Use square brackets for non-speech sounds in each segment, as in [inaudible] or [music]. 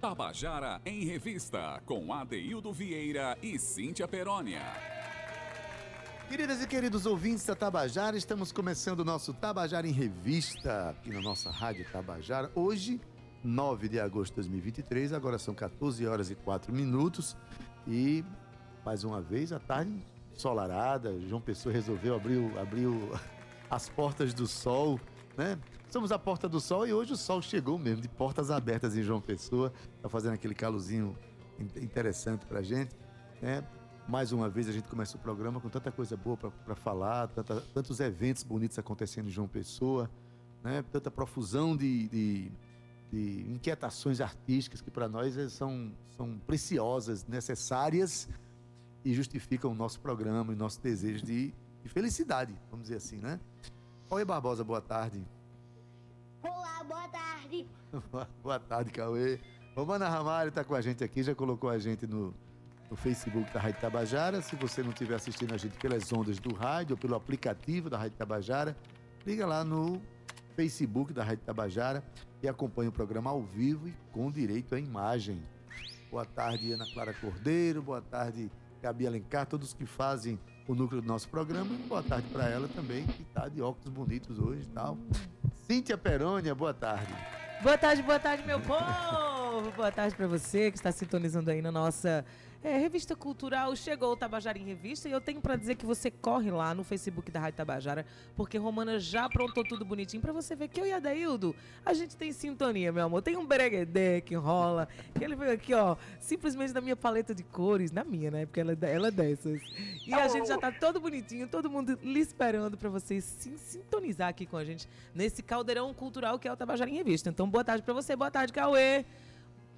Tabajara em Revista, com Adeildo Vieira e Cíntia Perónia. Queridas e queridos ouvintes da Tabajara, estamos começando o nosso Tabajara em Revista, aqui na nossa Rádio Tabajara. Hoje, 9 de agosto de 2023, agora são 14 horas e 4 minutos. E, mais uma vez, a tarde ensolarada. João Pessoa resolveu abrir, abrir [laughs] as portas do sol, né? Somos a Porta do Sol e hoje o sol chegou mesmo, de portas abertas em João Pessoa. Tá fazendo aquele calozinho interessante pra gente, né? Mais uma vez a gente começa o programa com tanta coisa boa para falar, tanta, tantos eventos bonitos acontecendo em João Pessoa, né? Tanta profusão de, de, de inquietações artísticas que para nós são, são preciosas, necessárias e justificam o nosso programa e nosso desejo de, de felicidade, vamos dizer assim, né? Oi Barbosa, boa tarde. Olá, boa tarde. [laughs] Boa tarde, Cauê. Romana Ramalho está com a gente aqui, já colocou a gente no, no Facebook da Rádio Tabajara. Se você não estiver assistindo a gente pelas ondas do rádio ou pelo aplicativo da Rádio Tabajara, liga lá no Facebook da Rádio Tabajara e acompanhe o programa ao vivo e com direito à imagem. Boa tarde, Ana Clara Cordeiro. Boa tarde, Gabi Alencar, todos que fazem o núcleo do nosso programa. Boa tarde para ela também, que está de óculos bonitos hoje e tal. Cíntia Perônia, boa tarde. Boa tarde, boa tarde, meu povo! Boa tarde para você que está sintonizando aí na nossa é, revista cultural. Chegou o Tabajara em Revista e eu tenho para dizer que você corre lá no Facebook da Rádio Tabajara, porque Romana já aprontou tudo bonitinho para você ver que eu e a Daildo, a gente tem sintonia, meu amor. Tem um bereguedê que rola, que ele veio aqui, ó, simplesmente na minha paleta de cores, na minha, né? Porque ela, é ela é dessas. E a gente já tá todo bonitinho, todo mundo lhe esperando para você se sintonizar aqui com a gente nesse caldeirão cultural que é o Tabajara em Revista. Então, boa tarde para você, boa tarde, Cauê.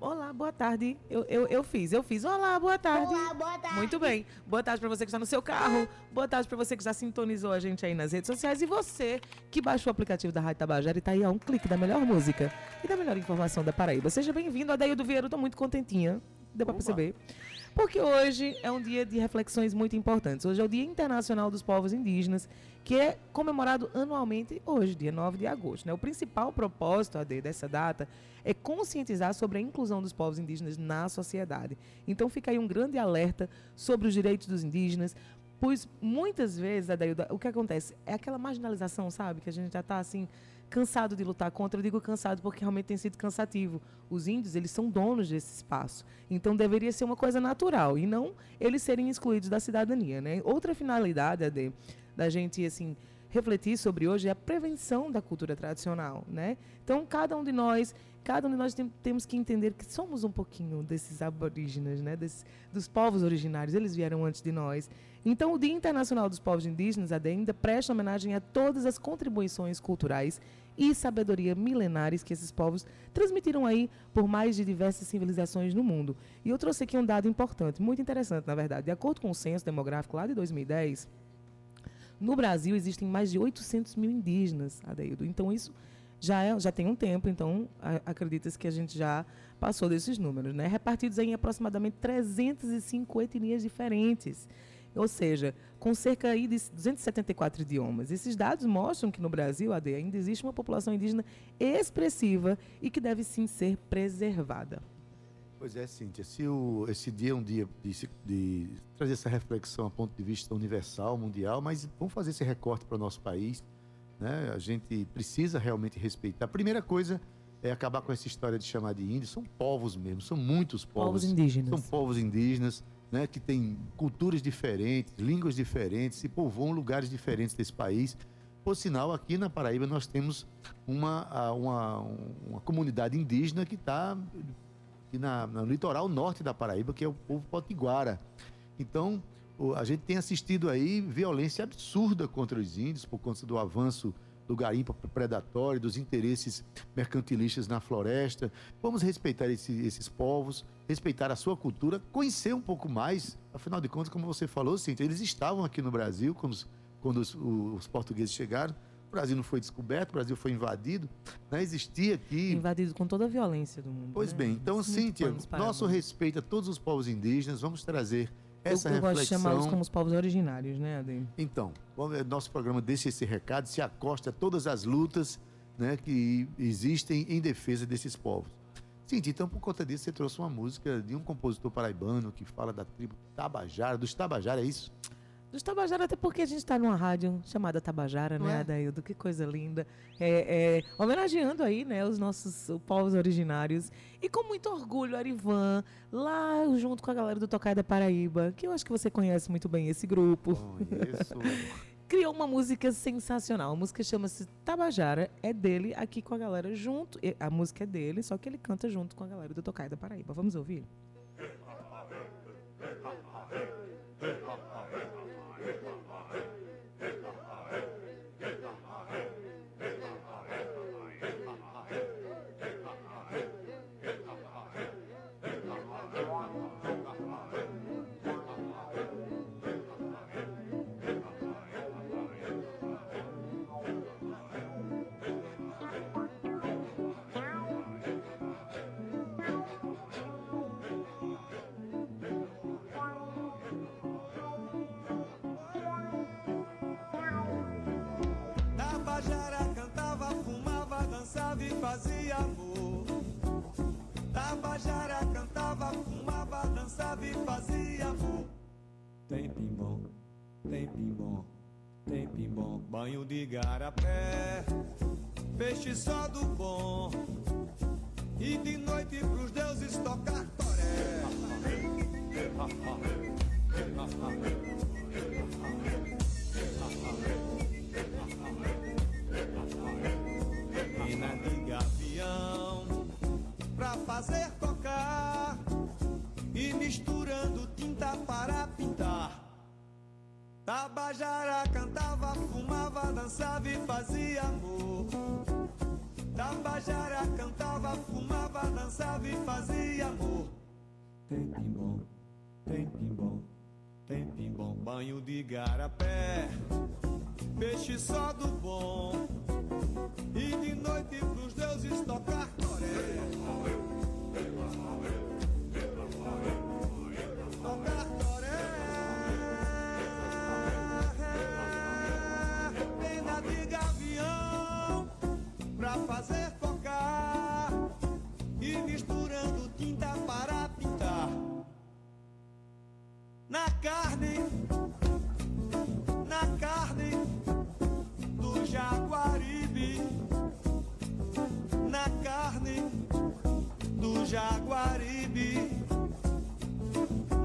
Olá, boa tarde. Eu, eu, eu fiz, eu fiz. Olá, boa tarde. Olá, boa tarde. Muito bem. Boa tarde para você que está no seu carro. Boa tarde para você que já sintonizou a gente aí nas redes sociais. E você que baixou o aplicativo da Rádio Tabajara e está aí a um clique da melhor música e da melhor informação da Paraíba. Seja bem-vindo, Adair do Vieira. Estou muito contentinha. Deu para perceber. Porque hoje é um dia de reflexões muito importantes. Hoje é o Dia Internacional dos Povos Indígenas, que é comemorado anualmente hoje, dia 9 de agosto. Né? O principal propósito AD, dessa data é conscientizar sobre a inclusão dos povos indígenas na sociedade. Então fica aí um grande alerta sobre os direitos dos indígenas, pois muitas vezes, Adailda, o que acontece é aquela marginalização, sabe? Que a gente já está assim cansado de lutar contra. Eu digo cansado porque realmente tem sido cansativo. Os índios, eles são donos desse espaço. Então deveria ser uma coisa natural e não eles serem excluídos da cidadania, né? Outra finalidade, Ade, da gente assim refletir sobre hoje é a prevenção da cultura tradicional, né? Então cada um de nós cada um de nós tem, temos que entender que somos um pouquinho desses aborígenes, né? Desses, dos povos originários. Eles vieram antes de nós. Então, o Dia Internacional dos Povos Indígenas, ainda presta homenagem a todas as contribuições culturais e sabedoria milenares que esses povos transmitiram aí por mais de diversas civilizações no mundo. E eu trouxe aqui um dado importante, muito interessante, na verdade. De acordo com o censo demográfico lá de 2010, no Brasil existem mais de 800 mil indígenas, Adeildo. Então, isso já, é, já tem um tempo, então acredita-se que a gente já passou desses números, né? Repartidos em aproximadamente 305 etnias diferentes. Ou seja, com cerca aí de 274 idiomas. Esses dados mostram que no Brasil, AD, ainda existe uma população indígena expressiva e que deve sim ser preservada. Pois é, Cíntia. Se o, esse dia é um dia de, de trazer essa reflexão a ponto de vista universal, mundial, mas vamos fazer esse recorte para o nosso país né? A gente precisa realmente respeitar. A primeira coisa é acabar com essa história de chamar de índios. São povos mesmo, são muitos povos. Povos indígenas. São povos indígenas, né? Que têm culturas diferentes, línguas diferentes e povoam lugares diferentes desse país. Por sinal, aqui na Paraíba nós temos uma, uma, uma comunidade indígena que está no litoral norte da Paraíba, que é o povo potiguara. Então, a gente tem assistido aí violência absurda contra os índios por conta do avanço do garimpo predatório, dos interesses mercantilistas na floresta. Vamos respeitar esse, esses povos, respeitar a sua cultura, conhecer um pouco mais. Afinal de contas, como você falou, Cíntia, eles estavam aqui no Brasil quando, quando os, os portugueses chegaram. O Brasil não foi descoberto, o Brasil foi invadido, né? existia aqui. Invadido com toda a violência do mundo. Pois né? bem, então, Muito Cíntia, nosso respeito a todos os povos indígenas, vamos trazer essa eu, eu reflexão. gosto de chamá-los como os povos originários, né, Ade? Então, nosso programa deixa esse recado, se acosta a todas as lutas né, que existem em defesa desses povos. Entendi. Então, por conta disso, você trouxe uma música de um compositor paraibano que fala da tribo Tabajara, dos Tabajara, é isso? Dos Tabajara, até porque a gente está numa rádio chamada Tabajara, Não né, é? Adaildo? Que coisa linda. É, é, homenageando aí, né, os nossos os povos originários. E com muito orgulho, Arivan, lá junto com a galera do Tocaia da Paraíba, que eu acho que você conhece muito bem esse grupo. Conheço. [laughs] criou uma música sensacional. A música chama-se Tabajara, é dele aqui com a galera junto. A música é dele, só que ele canta junto com a galera do Tocaia da Paraíba. Vamos ouvir? Dançava e fazia amor. Tabajara cantava, fumava, dançava e fazia amor. Tem pimbom, tem pimbom, tem pimbom. Banho de garapé, peixe só do bom. E de noite pros deuses tocar toré. [laughs] Mina de gavião pra fazer tocar e misturando tinta para pintar. Tabajara cantava, fumava, dançava e fazia amor. Tabajara cantava, fumava, dançava e fazia amor. Tem pimbom, tem pimbom, tem pimbom, banho de garapé, peixe só do bom. E de noite pros deuses tocar toré. Tocar toré. Pena de gavião pra fazer tocar. E misturando tinta para pintar. Na carne, na carne do Jaguaribe, Jaguaribe,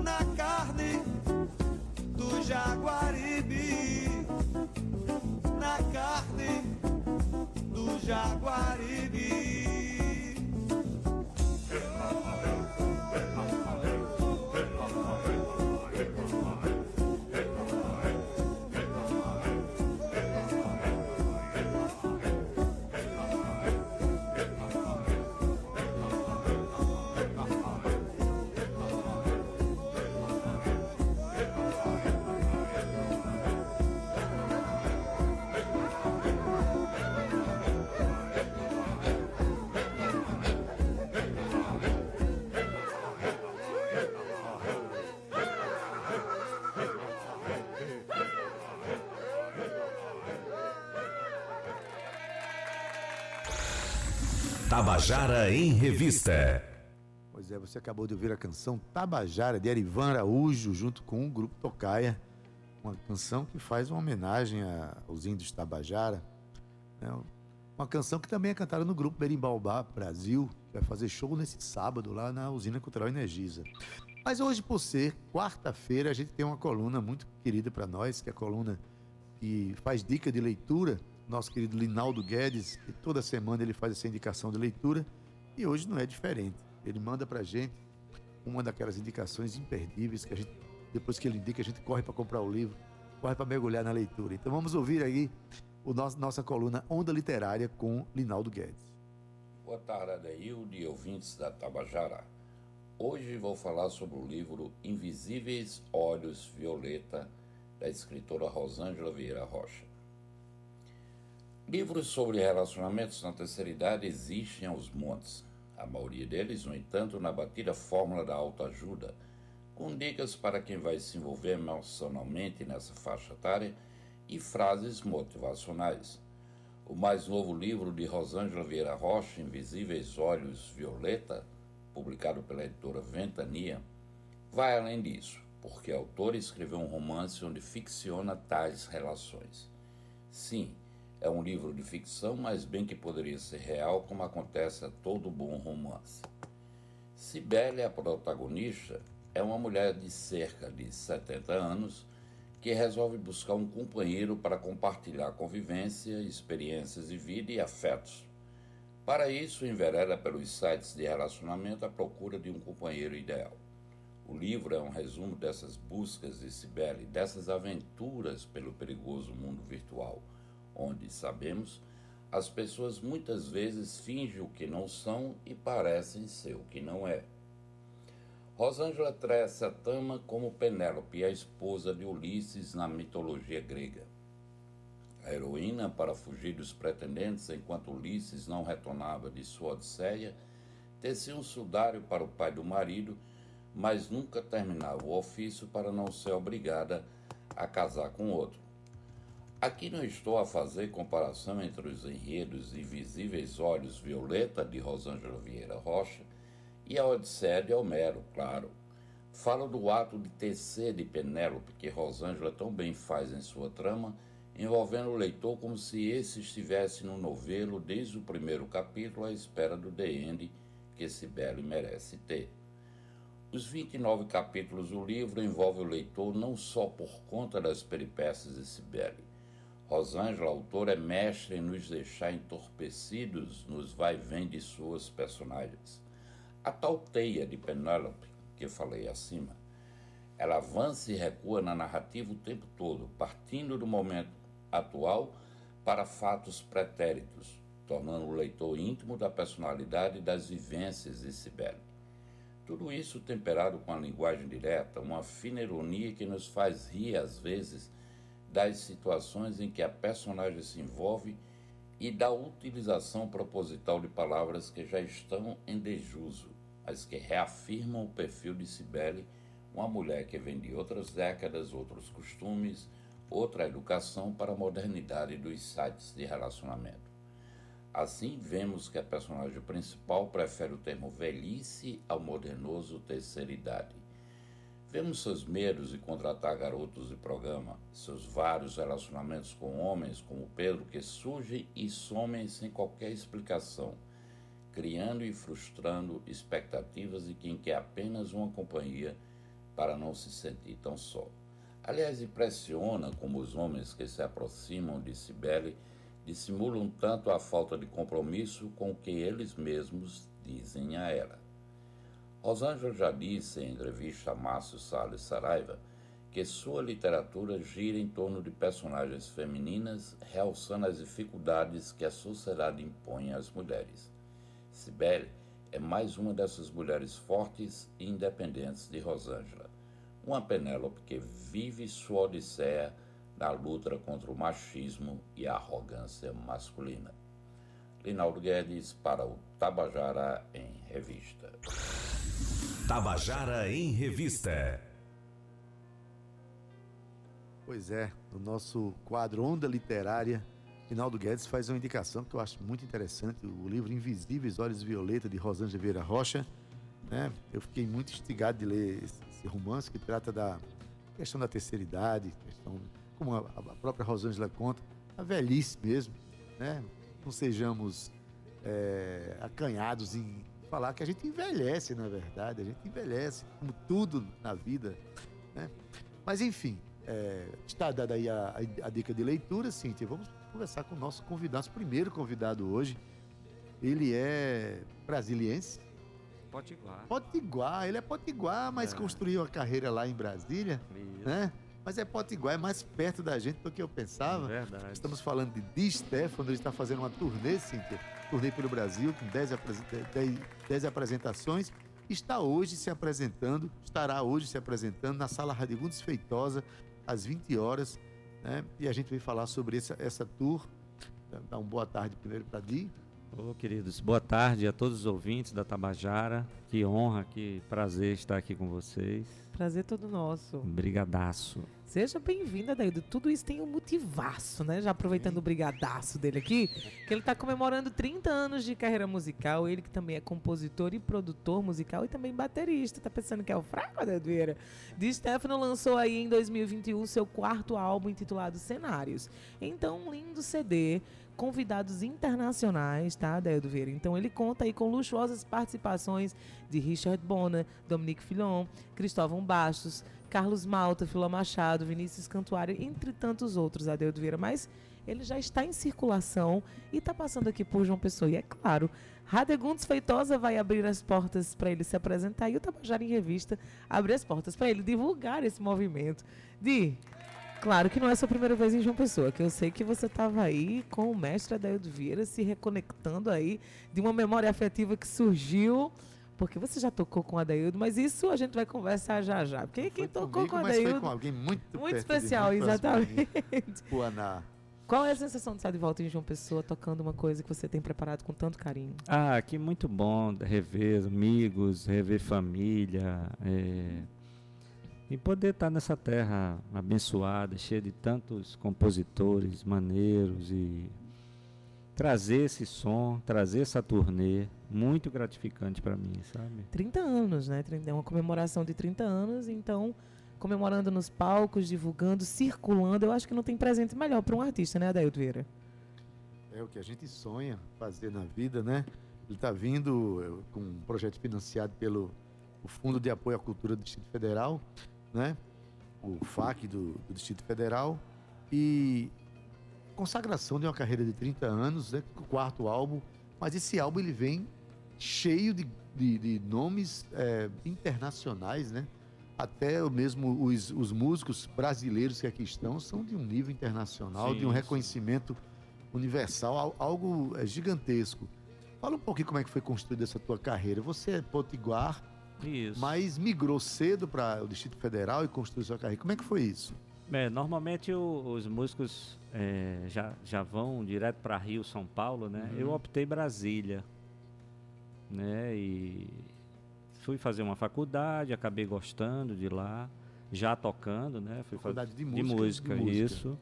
na carne do Jaguaribe, na carne do Jaguaribe. Tabajara em Revista. Pois é, você acabou de ouvir a canção Tabajara, de Erivan Araújo, junto com o grupo Tocaia. Uma canção que faz uma homenagem aos índios Tabajara. né? Uma canção que também é cantada no grupo Berimbaubá Brasil, que vai fazer show nesse sábado lá na Usina Cultural Energisa. Mas hoje, por ser quarta-feira, a gente tem uma coluna muito querida para nós, que é a coluna que faz dica de leitura. Nosso querido Linaldo Guedes, que toda semana ele faz essa indicação de leitura. E hoje não é diferente. Ele manda pra gente uma daquelas indicações imperdíveis que a gente, depois que ele indica, a gente corre para comprar o livro, corre para mergulhar na leitura. Então vamos ouvir aí o nosso, nossa coluna Onda Literária com Linaldo Guedes. Boa tarde, Adeildo e ouvintes da Tabajara. Hoje vou falar sobre o livro Invisíveis Olhos Violeta, da escritora Rosângela Vieira Rocha. Livros sobre relacionamentos na terceira idade existem aos montes. A maioria deles, no entanto, na batida fórmula da autoajuda, com dicas para quem vai se envolver emocionalmente nessa faixa etária e frases motivacionais. O mais novo livro de Rosângela Vieira Rocha, Invisíveis Olhos Violeta, publicado pela editora Ventania, vai além disso, porque a autora escreveu um romance onde ficciona tais relações. Sim, é um livro de ficção, mas bem que poderia ser real, como acontece a todo bom romance. Cibele, a protagonista, é uma mulher de cerca de 70 anos que resolve buscar um companheiro para compartilhar convivência, experiências de vida e afetos. Para isso, envereda pelos sites de relacionamento à procura de um companheiro ideal. O livro é um resumo dessas buscas de Cibele, dessas aventuras pelo perigoso mundo virtual, onde, sabemos, as pessoas muitas vezes fingem o que não são e parecem ser o que não é. Rosângela Tressa Tama como Penélope, a esposa de Ulisses na mitologia grega. A heroína, para fugir dos pretendentes enquanto Ulisses não retornava de sua odisseia, tecia um sudário para o pai do marido, mas nunca terminava o ofício para não ser obrigada a casar com outro. Aqui não estou a fazer comparação entre os enredos Invisíveis Olhos Violeta de Rosângela Vieira Rocha e a Odisseia de Homero, claro. Fala do ato de tecer de Penélope que Rosângela tão bem faz em sua trama, envolvendo o leitor como se esse estivesse no novelo desde o primeiro capítulo à espera do End que Cibele merece ter. Os 29 capítulos do livro envolvem o leitor não só por conta das peripécias de Cibele. Rosângela, autora, é mestre em nos deixar entorpecidos nos vai-vem de suas personagens. A tal teia de Penélope, que falei acima, ela avança e recua na narrativa o tempo todo, partindo do momento atual para fatos pretéritos, tornando o leitor íntimo da personalidade e das vivências de Cibele. Tudo isso temperado com a linguagem direta, uma fina ironia que nos faz rir às vezes das situações em que a personagem se envolve e da utilização proposital de palavras que já estão em desuso mas que reafirmam o perfil de Cibele, uma mulher que vem de outras décadas, outros costumes, outra educação para a modernidade dos sites de relacionamento. Assim, vemos que a personagem principal prefere o termo velhice ao modernoso terceira idade. Vemos seus medos de contratar garotos de programa, seus vários relacionamentos com homens como Pedro que surgem e somem sem qualquer explicação criando e frustrando expectativas de quem quer apenas uma companhia para não se sentir tão só. Aliás, impressiona como os homens que se aproximam de Cibele dissimulam tanto a falta de compromisso com o que eles mesmos dizem a ela. Rosângela já disse em entrevista a Márcio Salles Saraiva que sua literatura gira em torno de personagens femininas, realçando as dificuldades que a sociedade impõe às mulheres. Cibele é mais uma dessas mulheres fortes e independentes de Rosângela. Uma Penélope que vive sua odisseia na luta contra o machismo e a arrogância masculina. Linaldo Guedes para o Tabajara em Revista. Tabajara em Revista. Pois é, no nosso quadro Onda Literária, Rinaldo Guedes faz uma indicação que eu acho muito interessante, o livro Invisíveis Olhos Violeta, de Rosângela Vieira Rocha. Né? Eu fiquei muito instigado de ler esse, romance que trata da questão da terceira idade, questão, como a, a própria Rosângela conta, a velhice mesmo. Né? Não sejamos é, acanhados em falar que a gente envelhece, na verdade, a gente envelhece, como tudo na vida. Né? Mas enfim, é, está dada aí a, a, a dica de leitura, Cíntia. Vamos conversar com o nosso convidado, nosso primeiro convidado hoje. Ele é brasiliense. Potiguar. Potiguar, ele é Potiguar, mas é. construiu a carreira lá em Brasília, Isso. né? Mas é Potiguar, é mais perto da gente do que eu pensava. É verdade. Estamos falando de Di Stefano, ele está fazendo uma turnê, Cíntia, turnê pelo Brasil, com 10, 10 apresentações. Está hoje se apresentando, estará hoje se apresentando na Sala Radigundes Feitosa, às 20 horas, né? E a gente vai falar sobre essa, essa tour. Dá uma boa tarde primeiro para Di. Ô, queridos, boa tarde a todos os ouvintes da Tabajara. Que honra, que prazer estar aqui com vocês. Prazer todo nosso. Brigadaço. Seja bem-vinda, Daildo. Tudo isso tem um motivaço, né? Já aproveitando o brigadaço dele aqui, que ele está comemorando 30 anos de carreira musical. Ele que também é compositor e produtor musical e também baterista. Tá pensando que é o fraco, Daildo Vieira? De Stefano lançou aí em 2021 seu quarto álbum intitulado Cenários. Então, um lindo CD convidados internacionais, tá, Daildo Vieira? Então ele conta aí com luxuosas participações de Richard Bona, Dominique Filon, Cristóvão Bastos, Carlos Malta, Filó Machado, Vinícius Cantuário, entre tantos outros, Adeildo Vieira. Mas ele já está em circulação e está passando aqui por João Pessoa. E é claro, Radegundes Feitosa vai abrir as portas para ele se apresentar e o Tabajara em Revista abrir as portas para ele divulgar esse movimento de Claro que não é a sua primeira vez em João Pessoa, que eu sei que você estava aí com o mestre Adaildo Vieira se reconectando aí de uma memória afetiva que surgiu, porque você já tocou com o Adaildo, mas isso a gente vai conversar já já. Porque quem tocou comigo, com o mas foi Adaildo. com alguém muito, Muito especial, mim, próximo a mim. exatamente. Puaná. Qual é a sensação de estar de volta em João Pessoa tocando uma coisa que você tem preparado com tanto carinho? Ah, que muito bom rever amigos, rever família. é, E poder estar nessa terra abençoada, cheia de tantos compositores maneiros e trazer esse som, trazer essa turnê, muito gratificante para mim, sabe? 30 anos, né? É uma comemoração de 30 anos, então comemorando nos palcos, divulgando, circulando, eu acho que não tem presente melhor para um artista, né, Adaildo Vieira? É o que a gente sonha fazer na vida, né? Ele está vindo eh, com um projeto financiado pelo o Fundo de Apoio à Cultura do Distrito Federal, né? O FAC do, do Distrito Federal e consagração de uma carreira de 30 anos, né? O quarto álbum, mas esse álbum ele vem cheio de, de, de nomes eh, internacionais, né? Até mesmo os, os músicos brasileiros que aqui estão são de um nível internacional, Sim, de um reconhecimento universal, al- algo eh, gigantesco. Fala um pouquinho como é que foi construída essa tua carreira. Você é potiguar, Isso. mas migrou cedo para o Distrito Federal e construiu sua carreira. Como é que foi isso? É, normalmente o- os músicos é, já, já vão direto para Rio, São Paulo, né? Uhum. Eu optei Brasília, né? E fui fazer uma faculdade, acabei gostando de lá, já tocando, né? Fui fa- Faculdade de de música, música, de música. isso.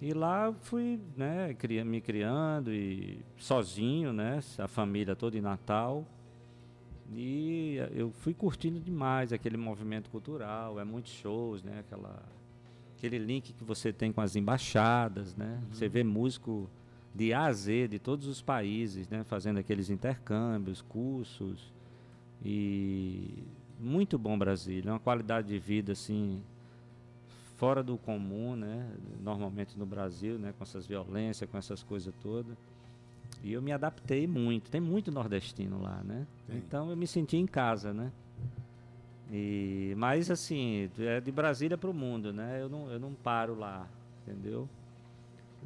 E lá fui, né, me criando e sozinho, né, a família toda em Natal. E eh, eu fui curtindo demais aquele movimento cultural, é muitos shows, né, aquela aquele link que você tem com as embaixadas, né? Você vê músico de A a Z de todos os países, né, fazendo aqueles intercâmbios, cursos. E muito bom Brasília, uma qualidade de vida assim fora do comum, né? Normalmente no Brasil, né, com essas violências, com essas coisas todas. E eu me adaptei muito. Tem muito nordestino lá, né? Tem. Então eu me senti em casa, né? E mas assim, é de Brasília para o mundo, né? Eu não, eu não paro lá, entendeu?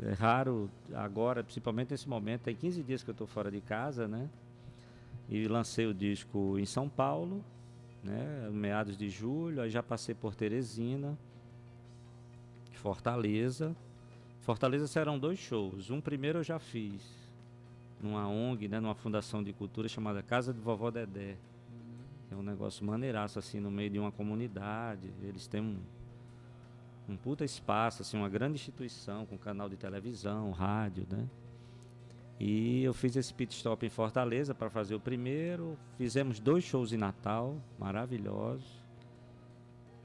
É raro agora, principalmente nesse momento, tem 15 dias que eu estou fora de casa, né? E lancei o disco em São Paulo, né? Meados de julho, aí já passei por Teresina, Fortaleza. Fortaleza serão dois shows. Um primeiro eu já fiz numa ONG, né, numa fundação de cultura chamada Casa de Vovó Dedé. É um negócio maneiraço assim no meio de uma comunidade. Eles têm um um puta espaço, assim, uma grande instituição com canal de televisão, rádio, né? E eu fiz esse pit stop em Fortaleza para fazer o primeiro. Fizemos dois shows em Natal, maravilhosos.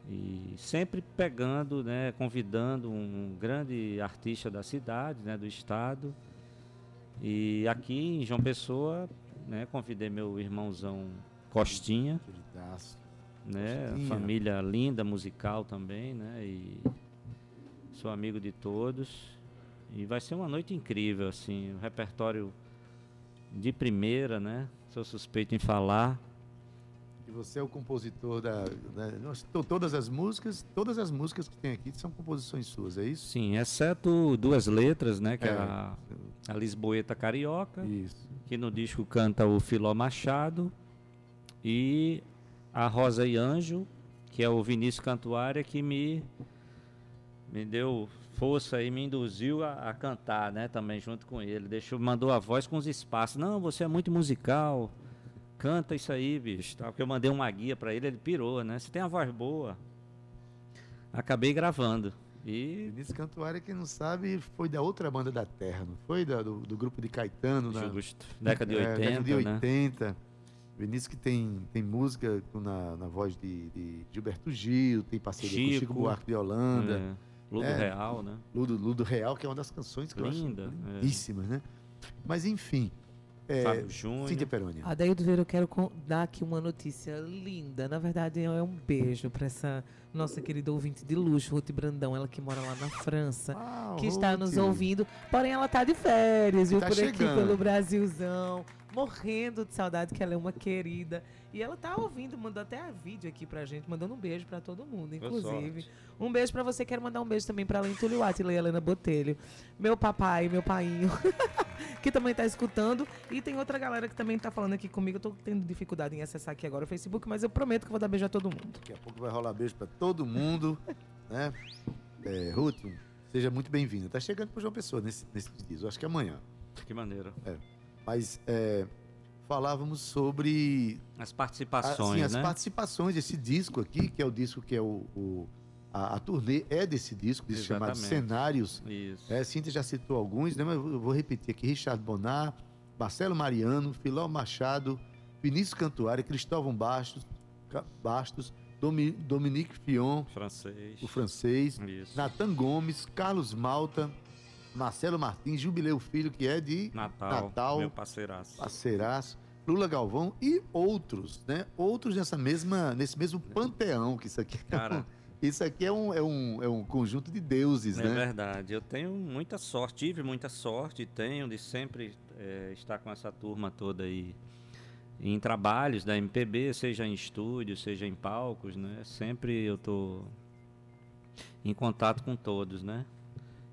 E sempre pegando, né, convidando um grande artista da cidade, né, do estado. E aqui em João Pessoa, né, convidei meu irmãozão Costinha, Queridaço. né? Costinha. Família linda, musical também, né? E sou amigo de todos. E vai ser uma noite incrível, assim, um repertório de primeira, né? Sou suspeito em falar. E você é o compositor da. da todas as músicas, todas as músicas que tem aqui são composições suas, é isso? Sim, exceto duas letras, né? Que é, É. a, a Lisboeta Carioca, Isso. que no disco canta o Filó Machado. E a Rosa e Anjo, que é o Vinícius Cantuária, que me me deu força e me induziu a, a cantar, né? Também junto com ele. Deixou, mandou a voz com os espaços. Não, você é muito musical. Canta isso aí, bicho. Tá? Porque eu mandei uma guia para ele, ele pirou, né? Você tem a voz boa. Acabei gravando. E Vinícius Cantuária, quem não sabe, foi da outra banda da Terra, não foi? Da- do, do grupo de Caetano, na justo. Década de é, 80, década de né? 80. Vinícius que tem, tem música na, na voz de, de Gilberto Gil, tem parceria com Chico Chico. Buarque de Holanda, É, Ludo É. Real, né? Ludo, Ludo Real, que é uma das canções que Linda, eu acho é. lindíssimas, né? Mas enfim, é, Fábio Júnior. Cíntia Peroni. Adaildo Vieira, eu quero dar aqui uma notícia linda. Na verdade, é um beijo para essa nossa querida ouvinte de luxo, Ruth Brandão, ela que mora lá na França, Ah, que está nos ouvindo. Porém, ela tá de férias, viu? Tá por aqui chegando. pelo Brasilzão. Morrendo de saudade, que ela é uma querida. E ela tá ouvindo, mandou até a vídeo aqui pra gente, mandando um beijo pra todo mundo, inclusive. Um beijo pra você, quero mandar um beijo também pra Lentulio Atila e Helena Botelho. Meu papai, meu painho, [laughs] que também tá escutando. E tem outra galera que também tá falando aqui comigo. Eu tô tendo dificuldade em acessar aqui agora o Facebook, mas eu prometo que eu vou dar beijo a todo mundo. Daqui a pouco vai rolar beijo pra todo mundo, [laughs] né? É, Ruth, seja muito bem-vinda. Tá chegando pro João Pessoa nesse, nesses dias, eu acho que é amanhã. Que maneiro. Mas é, falávamos sobre As participações, assim, as né? participações desse disco aqui, que é o disco que é o. o- a, a turnê é desse disco, desse chamado. Cenários. Isso. É, Cíntia já citou alguns, né? Mas eu vou- repetir aqui: Richard Bonar, Marcelo Mariano, Filó Machado, Vinícius Cantuária, Cristóvão Bastos, Bastos Domi- Dominique Fion, Francês. o francês, Isso. Natan Gomes, Carlos Malta, Marcelo Martins, Jubileu Filho, que é de Natal. Natal. Meu parceiraço. Parceiraço, Lula Galvão e outros, né? Outros nessa mesma, nesse mesmo panteão, que isso aqui é Cara, um, [laughs] isso aqui é um, é um, é um conjunto de deuses, É né? verdade. Eu tenho muita sorte, tive muita sorte, tenho de sempre eh, estar com essa turma toda aí em trabalhos da MPB, seja em estúdio, seja em palcos, né? Sempre eu tô em contato com todos, né?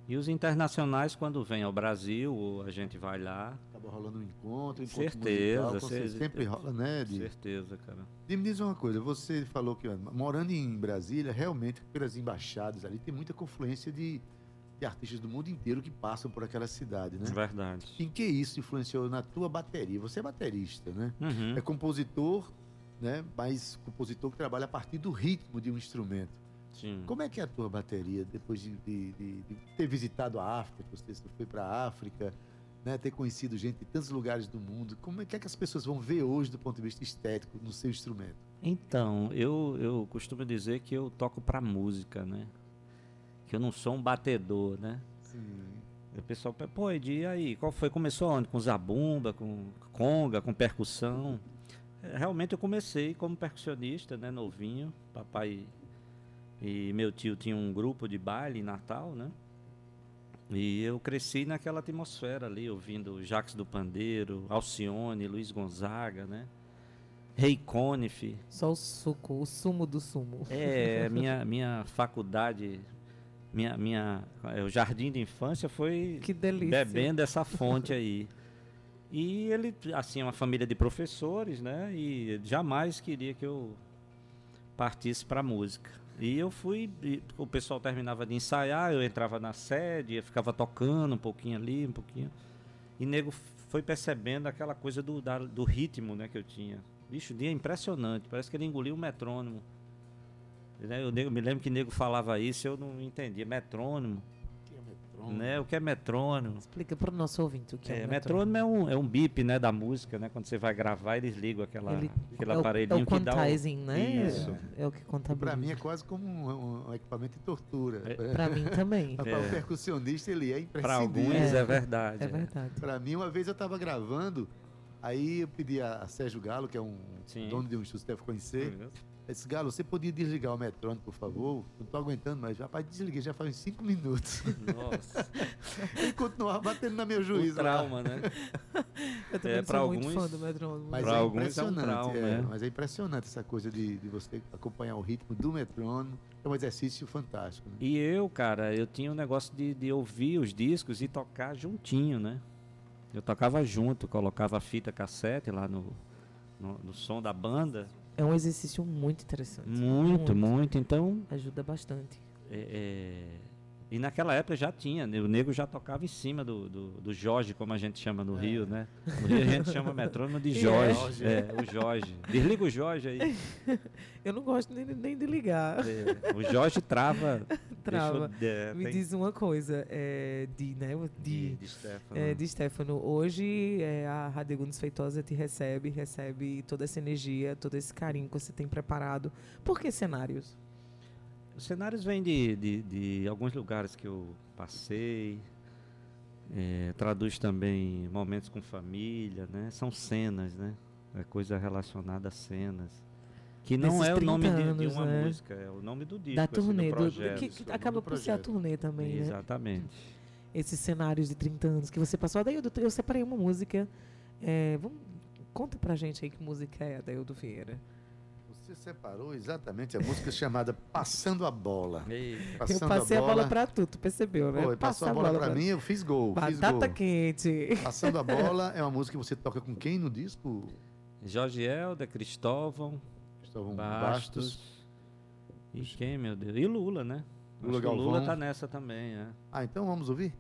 E os internacionais, quando vêm ao Brasil, a gente vai lá, Acaba rolando um encontro, encontro Certeza, musical, com certeza. sempre rola, né? De... certeza, cara. E me diz uma coisa, você falou que ó, morando em Brasília, realmente, pelas embaixadas ali, tem muita confluência de, de artistas do mundo inteiro que passam por aquela cidade, né? Verdade. Em que isso influenciou na tua bateria? Você é baterista, né? Uhum. É compositor, né? Mas compositor que trabalha a partir do ritmo de um instrumento. Sim. Como é que é a tua bateria depois de, de- de- de ter visitado a África, você foi para a África, né? Ter conhecido gente de tantos lugares do mundo. Como é que, é que as pessoas vão ver hoje do ponto de vista estético no seu instrumento? Então, eu, eu costumo dizer que eu toco pra música, né? Que eu não sou um batedor, né? Sim. O pessoal, pe- pô, Edi, e aí, qual foi? Começou onde? Com zabumba, com conga, com percussão? Realmente eu comecei como percussionista, né? Novinho. Papai e meu tio tinham um grupo de baile em Natal, né? E eu cresci naquela atmosfera ali, ouvindo Jacques do Pandeiro, Alcione, Luiz Gonzaga, né? Rei Conif. Só o suco, o sumo do sumo. É, minha, minha faculdade, minha, minha, é, o jardim de infância foi Que delícia. bebendo essa fonte aí. E ele, assim, é uma família de professores, né? E jamais queria que eu partisse para música. E eu fui, o pessoal terminava de ensaiar, eu entrava na sede, eu ficava tocando um pouquinho ali, um pouquinho. E nego foi percebendo aquela coisa do, da- do ritmo, né, que eu tinha. Bicho, dia é impressionante, parece que ele engoliu o metrônomo. Né, Eu, nego- me lembro que nego falava isso, eu não entendia. Metrônomo, metrônomo. né? O que é metrônomo? Explica para o nosso ouvinte o que é, É, um metrônomo é um, é um bip, né, da música, né? Quando você vai gravar, eles ligam aquela, Ele- aquele é o, é aparelhinho o que dá o... né? Isso. É o que contabiliza. Para mim é quase como um, um equipamento de tortura. É. Pra mim [laughs] também. Para o percussionista ele é Para imprescindível. alguns é, É. verdade. É verdade. Pra mim, uma vez eu tava gravando, aí eu pedi a, a Sérgio Galo, que é um Sim. dono de um estúdio que deve conhecer. Esse Galo, você podia desligar o metrônomo, por favor? Não tô aguentando mais. Rapaz, desliguei já faz uns cinco minutos. Nossa, [laughs] Ele continuava batendo na meu o juízo. lá. trauma, né? [laughs] Eu também É, sou pra muito alguns- fã do metrônomo. Mas Pra é alguns é um impressionante. trauma, é, é. Mas é impressionante essa coisa de, de você acompanhar o ritmo do metrônomo. É um exercício fantástico. né? E eu, cara, eu tinha um negócio de, de ouvir os discos e tocar juntinho, né? Eu tocava junto, colocava a fita cassete lá no, no, no som da banda. É um exercício muito interessante. Muito, muito. Então, Ajuda bastante. é, é, E naquela época já tinha, né? o nego já tocava em cima do, do, do Jorge, como a gente chama no Rio, né? No Rio a gente chama metrônomo de [laughs] Jorge. É, o Jorge. Desliga o Jorge aí. [laughs] Eu não gosto nem, nem de ligar. É, o Jorge trava. [laughs] Trava. eu- é, Me tem- diz uma coisa, é, de, né, de, de, de Stefano. é, de Stefano, hoje é, a Radegundes Feitosa te recebe, recebe toda essa energia, todo esse carinho que você tem preparado. Por que cenários? Os cenários vêm de, de, de alguns lugares que eu passei. é, traduz também momentos com família, né? São cenas, né? É coisa relacionada a cenas. Que não é o nome de, 30 de anos, uma né? música, é o nome do disco. da assim, turnê, do do, projeto. que, que nome acaba do por ser a turnê também, né? Exatamente. Esses cenários de 30 anos que você passou. Adaildo, eu separei uma música. é, vamos, conta pra gente aí que música é, Adaildo Vieira. Você separou exatamente a música chamada Passando a Bola. Passando eu passei a bola, pra tu, tu percebeu, né? Foi, passou a bola, pra mim, eu fiz gol. fiz gol. Batata quente. Passando a [laughs] bola é uma música que você toca com quem no disco? Jorge Helder, Cristóvão, Cristóvão Bastos. Bastos. E quem, meu Deus? E Lula, né? Lula Acho Lula tá nessa também, é. Ah, então vamos ouvir?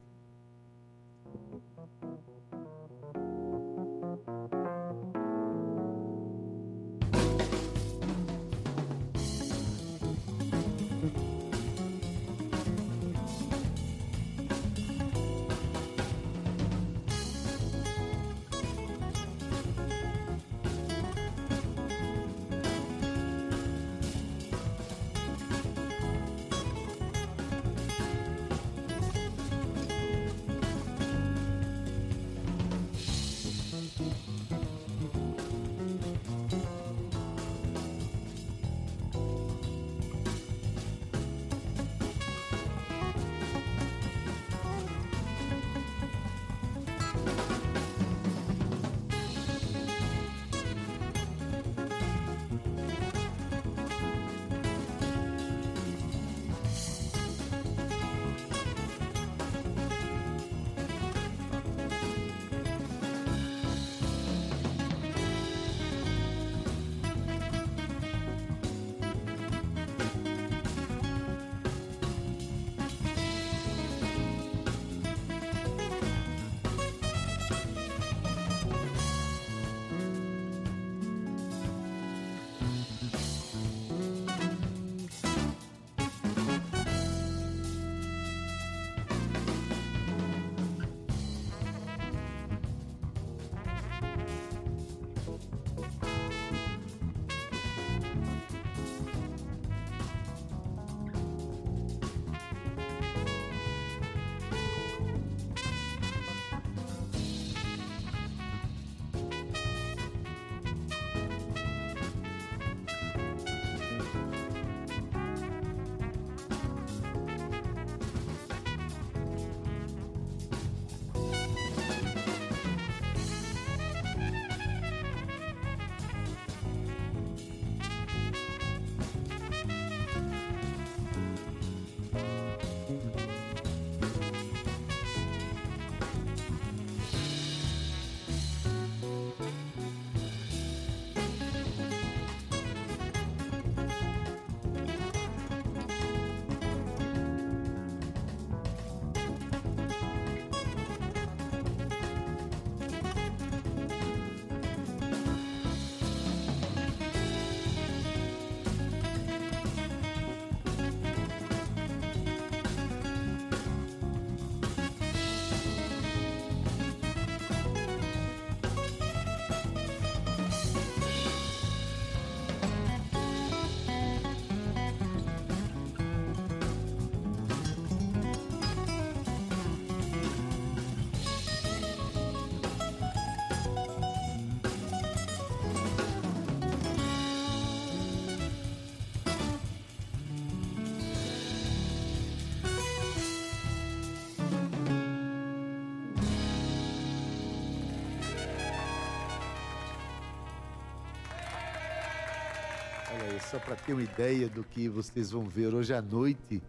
Só para ter uma ideia do que vocês vão ver hoje à noite,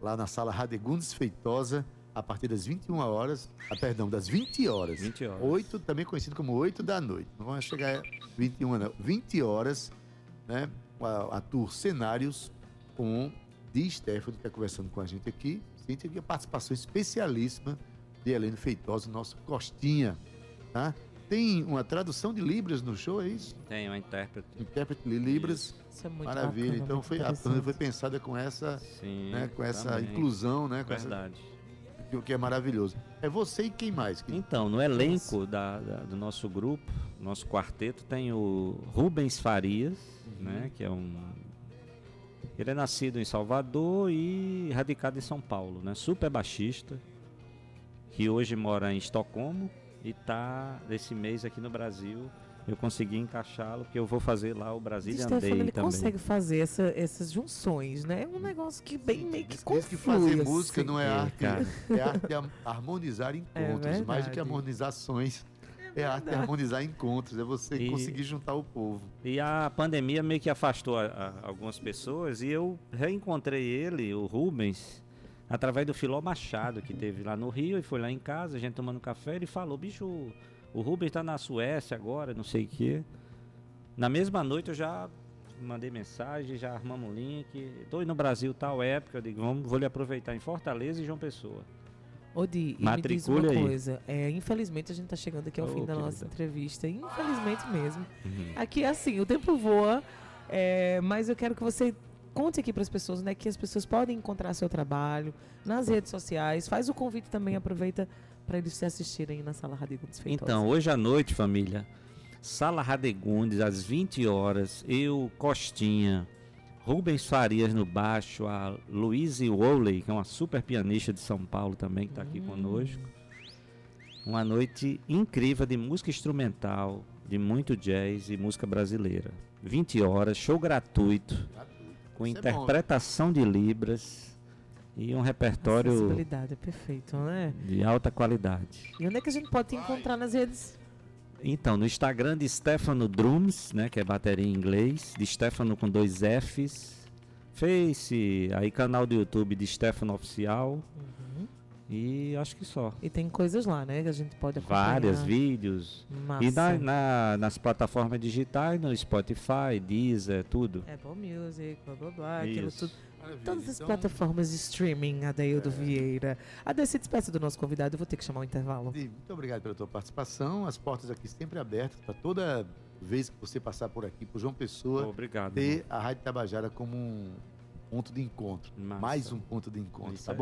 lá na sala Radegundes Feitosa, a partir das 21 horas, ah, perdão, das 20 horas. 20 horas. 8, também conhecido como 8 da noite. Não vamos chegar a 21, não. 20 horas, né? A, a tour Cenários com Di Stefano, que está conversando com a gente aqui. repente, aqui a participação especialíssima de Helene Feitosa, nosso Costinha, tá? Tem uma tradução de Libras no show, é isso? Tem uma intérprete. Intérprete de Libras. Isso é muito Maravilha. bacana, então muito foi, a foi pensada com essa, Sim. né, com essa também. inclusão, né? Com essa, Verdade. o que é maravilhoso. É você e quem mais? Então, no elenco da, da- do nosso grupo, nosso quarteto, tem o Rubens Farias, né? Que é um. Ele é nascido em Salvador e radicado em São Paulo, né? Super baixista, que hoje mora em Estocolmo e tá esse mês aqui no Brasil. Eu consegui encaixá-lo, porque eu vou fazer lá o Brasília Stefano, Day ele também. consegue fazer essa- essas junções, né? É um negócio que bem meio que conflui. que fazer música assim. não é É, arte, cara. é arte de har- harmonizar [laughs] encontros, mais do que harmonizações. É, arte de harmonizar encontros, é você E- conseguir juntar o povo. E a pandemia meio que afastou a- a- algumas pessoas e eu reencontrei ele, o Rubens, através do Filó Machado, que teve lá no Rio e foi lá em casa, a gente tomando café, ele falou, bicho, o Rubens tá na Suécia agora, não sei o quê. Na mesma noite eu já mandei mensagem, já armamos um link, tô indo no Brasil tal época, eu digo, vamos, vou lhe aproveitar em Fortaleza e João Pessoa. Ô, Di, e me diz uma aí. coisa. É, infelizmente, a gente tá chegando aqui ao Ô, fim da nossa querida. entrevista. Infelizmente mesmo. Uhum. Aqui é assim, o tempo voa, é, mas eu quero que você conte aqui para as pessoas, né, que as pessoas podem encontrar seu trabalho nas redes sociais. Faz o convite também, aproveita para eles se assistirem na Sala Radigundes Feitosa. Então, hoje à noite, família, Sala Radegundes, às 20 horas, eu, Costinha, Rubens Farias no baixo, a Louise Woolley, que é uma super pianista de São Paulo também, que está aqui conosco. Uma noite incrível de música instrumental, de muito jazz e música brasileira. 20 horas, show gratuito, com Isso é interpretação de Libras e um repertório Acessibilidade é perfeito, né? de alta qualidade. E onde é que a gente pode te encontrar nas redes? Então, no Instagram de Stefano Drums, né, que é bateria em inglês, de Stefano com dois Fs. Face, aí canal do YouTube de Stefano Oficial. Uhum. E acho que só. E tem coisas lá, né? Que a gente pode acompanhar. Várias vídeos. Massa. E na, na- nas plataformas digitais, no Spotify, Deezer, tudo. Apple Music, blá blá blá, aquilo tudo. Maravilha. Todas as Então, plataformas de streaming, Adeildo Vieira. Adeildo, se despeça do nosso convidado, eu vou ter que chamar o intervalo. Muito obrigado pela tua participação. As portas aqui sempre abertas para toda vez que você passar por aqui, por João Pessoa, Obrigado. ter a Rádio Tabajara como um ponto de encontro. Massa. Mais um ponto de encontro, Isso tá aí.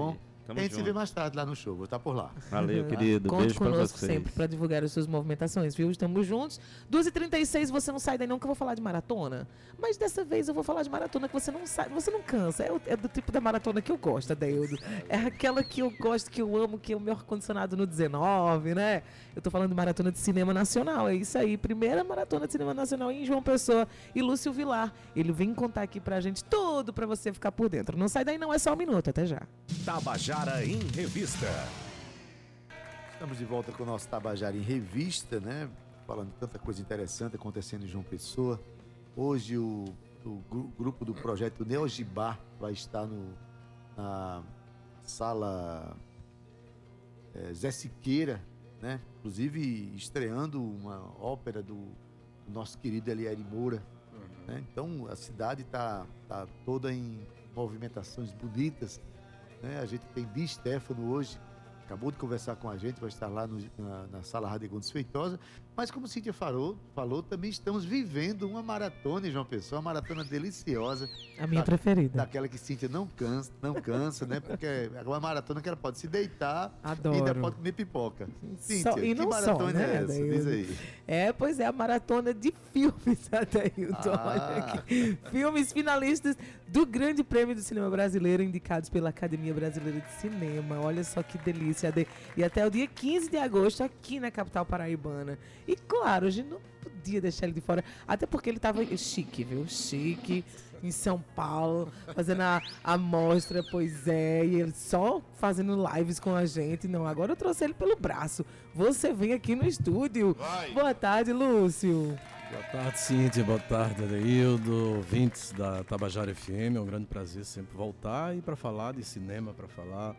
Tamo a gente se junto. vê mais tarde lá no show. Vou estar por lá. Valeu, [laughs] querido. Conte Beijo pra conosco vocês. sempre para divulgar as suas movimentações, viu? Estamos juntos. 2h36, você não sai daí não que eu vou falar de maratona. Mas dessa vez eu vou falar de maratona que você não sai, você não cansa. É, o- é do tipo da maratona que eu gosto, Adeildo. É aquela que eu gosto, que eu amo, que é o meu ar-condicionado no 19, né? Eu tô falando de maratona de cinema nacional. É isso aí. Primeira maratona de cinema nacional em João Pessoa. E Lúcio Vilar. Ele vem contar aqui pra gente tudo pra você ficar por dentro. Não sai daí não, é só um minuto. Até já. Tabajara em Revista. Estamos de volta com o nosso Tabajara em Revista, né? Falando de tanta coisa interessante acontecendo em João Pessoa. Hoje o, o gru- grupo do projeto Neogibá vai estar no, na sala eh, Zé Siqueira, né? Inclusive estreando uma ópera do, do nosso querido Eliere Moura. né? Então a cidade está tá toda em movimentações bonitas. Né? A gente tem Di Stefano hoje, acabou de conversar com a gente, vai estar lá no- na, na sala Radegundes Feitosa. Mas como Cíntia falou, falou, também estamos vivendo uma maratona em João Pessoa, uma maratona deliciosa, A minha Tá- preferida. daquela que Cíntia não cansa, não cansa, né? Porque é uma maratona que ela pode se deitar e ainda Adoro. pode comer pipoca. Só- Cíntia, e que não só, maratona né, é essa? Adaildo? Diz aí. É, pois é, a maratona de filmes, [laughs] Adailton. Ah. Olha aqui. Filmes finalistas do Grande Prêmio do Cinema Brasileiro, indicados pela Academia Brasileira de Cinema. Olha só que delícia. E até o dia 15 de agosto, aqui na capital paraibana. E claro, a gente não podia deixar ele de fora, até porque ele tava chique, viu? Chique. Em São Paulo, fazendo a, a mostra, pois é, e ele só fazendo lives com a gente. Não, agora eu trouxe ele pelo braço. Você vem aqui no estúdio. Boa tarde, Lúcio. Boa tarde, Cíntia. Boa tarde, Adeildo, ouvintes da Tabajara FM. É um grande prazer sempre voltar e para falar de cinema, para falar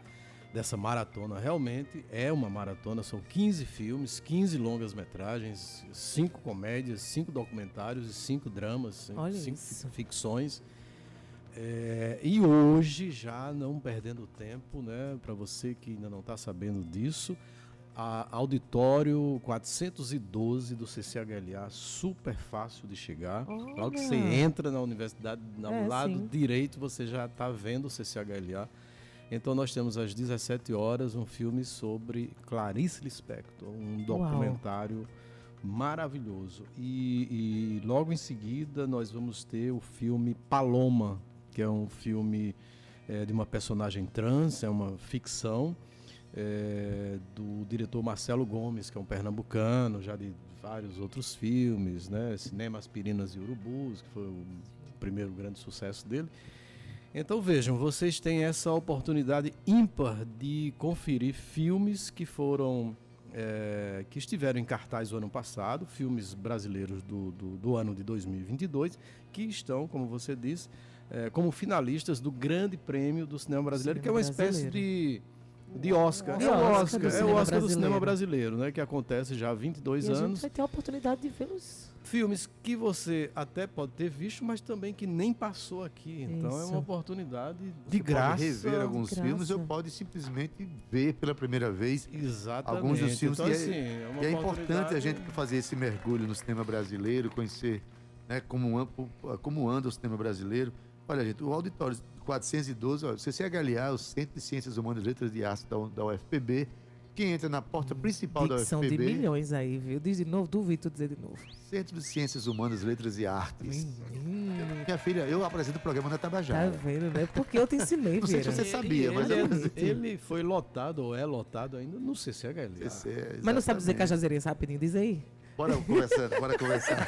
dessa maratona. Realmente é uma maratona, são 15 filmes, 15 longas metragens, 5 comédias, 5 documentários e 5 dramas, Olha cinco isso. ficções. É, e hoje, já não perdendo tempo, né, para você que ainda não está sabendo disso, a auditório 412 do CCHLA, super fácil de chegar. Logo que você Olha. entra na universidade, no É, lado sim. direito, você já está vendo o CCHLA. Então nós temos às 17 horas um filme sobre Clarice Lispector, um documentário maravilhoso. E, e logo em seguida nós vamos ter o filme Paloma, que é um filme eh, de uma personagem trans, é uma ficção eh, do diretor Marcelo Gomes, que é um pernambucano, já de vários outros filmes, né? Cinema Aspirinas e Urubus, que foi o primeiro grande sucesso dele. Então vejam, vocês têm essa oportunidade ímpar de conferir filmes que foram eh, que estiveram em cartaz o ano passado, filmes brasileiros do, do, do ano de 2022, que estão, como você disse, eh, como finalistas do Grande Prêmio do Cinema Brasileiro, que é uma Cinema espécie de, de Oscar. É o Oscar Oscar, do é o cinema Oscar do cinema brasileiro. brasileiro, né, que acontece já há 22 e a gente anos. vai ter a oportunidade de vê-los. Filmes que você até pode ter visto, mas também que nem passou aqui. Então é Isso. uma oportunidade Você de graça. Pode rever alguns De filmes ou graça. pode simplesmente ver pela primeira vez Exatamente. alguns dos filmes. Então, e é, assim, é, uma e é importante a oportunidade- gente fazer esse mergulho no cinema brasileiro, conhecer né, como, como anda o cinema brasileiro. Olha, gente, o auditório 412, olha, o CCHLA, o Centro de Ciências Humanas e Letras de Arte da, da UFPB, quem entra na porta principal da Dicção de UFPB, milhões aí, viu? Diz de novo, duvido dizer de novo. Centro de Ciências Humanas, Letras e Artes. Menino, Minha filha, eu apresento o programa na tá Tabajara. vendo, né? Porque eu te ensinei, Não sei se você sabia, mas ele, eu ele, ele foi lotado ou é lotado ainda no CCHL. CC, Mas não sabe dizer cajazeirense rapidinho? Diz aí. Bora conversando, bora conversar.